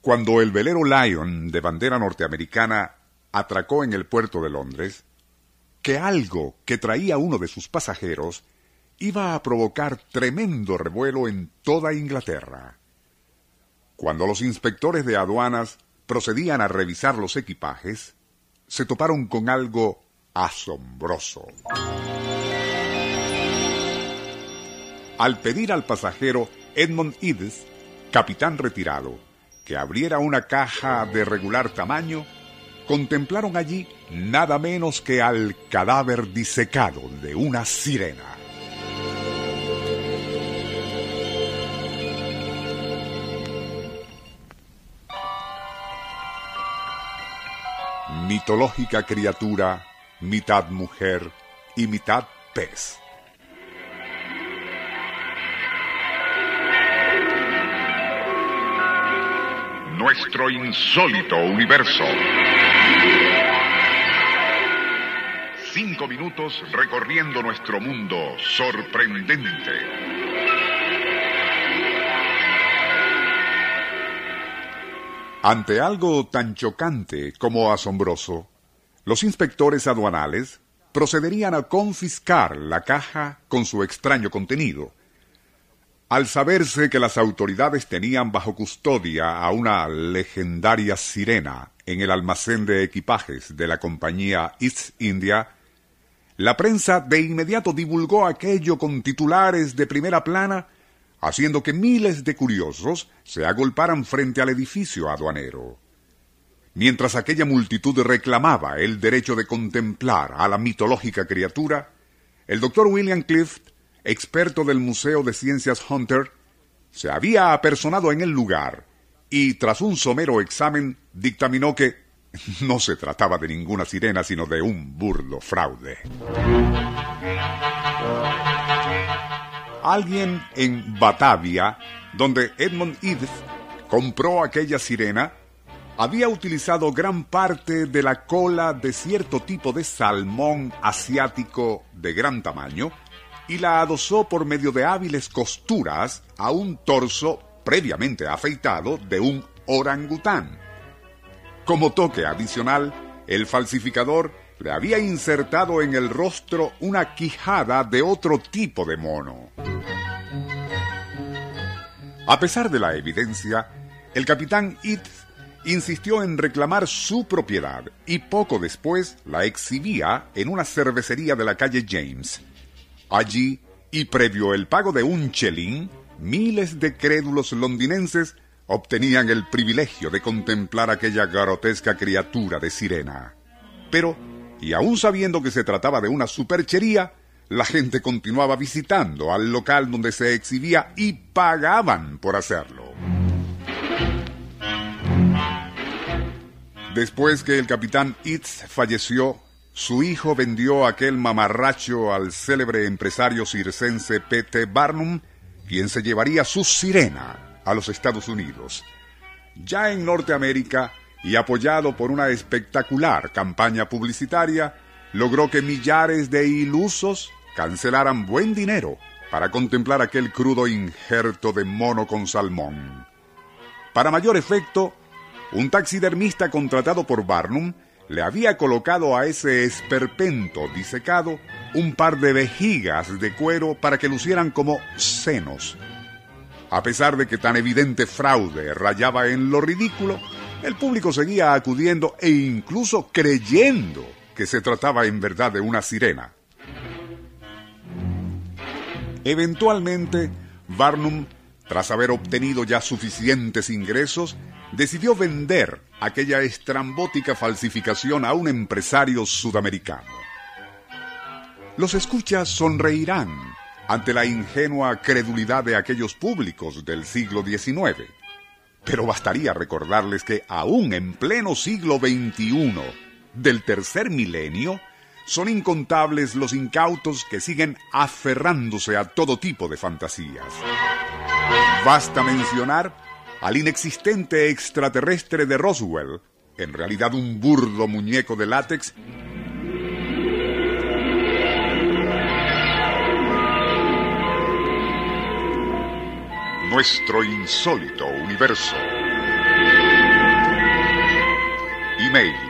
Cuando el velero Lion de bandera norteamericana atracó en el puerto de Londres, que algo que traía uno de sus pasajeros iba a provocar tremendo revuelo en toda Inglaterra. Cuando los inspectores de aduanas procedían a revisar los equipajes, se toparon con algo asombroso. Al pedir al pasajero Edmund Edes, capitán retirado, que abriera una caja de regular tamaño, contemplaron allí nada menos que al cadáver disecado de una sirena. Mitológica criatura, mitad mujer y mitad pez nuestro insólito universo. Cinco minutos recorriendo nuestro mundo sorprendente. Ante algo tan chocante como asombroso, los inspectores aduanales procederían a confiscar la caja con su extraño contenido, al saberse que las autoridades tenían bajo custodia a una legendaria sirena en el almacén de equipajes de la compañía East India, la prensa de inmediato divulgó aquello con titulares de primera plana, haciendo que miles de curiosos se agolparan frente al edificio aduanero. Mientras aquella multitud reclamaba el derecho de contemplar a la mitológica criatura, el doctor William Clift experto del Museo de Ciencias Hunter, se había apersonado en el lugar y tras un somero examen dictaminó que no se trataba de ninguna sirena sino de un burdo fraude. Alguien en Batavia, donde Edmund Edith compró aquella sirena, había utilizado gran parte de la cola de cierto tipo de salmón asiático de gran tamaño y la adosó por medio de hábiles costuras a un torso previamente afeitado de un orangután. Como toque adicional, el falsificador le había insertado en el rostro una quijada de otro tipo de mono. A pesar de la evidencia, el capitán It insistió en reclamar su propiedad y poco después la exhibía en una cervecería de la calle James. Allí, y previo el pago de un chelín, miles de crédulos londinenses obtenían el privilegio de contemplar aquella grotesca criatura de sirena. Pero, y aún sabiendo que se trataba de una superchería, la gente continuaba visitando al local donde se exhibía y pagaban por hacerlo. Después que el capitán Itz falleció, su hijo vendió aquel mamarracho al célebre empresario circense P.T. Barnum, quien se llevaría su sirena a los Estados Unidos. Ya en Norteamérica, y apoyado por una espectacular campaña publicitaria, logró que millares de ilusos cancelaran buen dinero para contemplar aquel crudo injerto de mono con salmón. Para mayor efecto, un taxidermista contratado por Barnum le había colocado a ese esperpento disecado un par de vejigas de cuero para que lucieran como senos. A pesar de que tan evidente fraude rayaba en lo ridículo, el público seguía acudiendo e incluso creyendo que se trataba en verdad de una sirena. Eventualmente, Barnum, tras haber obtenido ya suficientes ingresos, decidió vender aquella estrambótica falsificación a un empresario sudamericano. Los escuchas sonreirán ante la ingenua credulidad de aquellos públicos del siglo XIX. Pero bastaría recordarles que aún en pleno siglo XXI, del tercer milenio, son incontables los incautos que siguen aferrándose a todo tipo de fantasías. Basta mencionar al inexistente extraterrestre de Roswell, en realidad un burdo muñeco de látex, Nuestro insólito universo. Email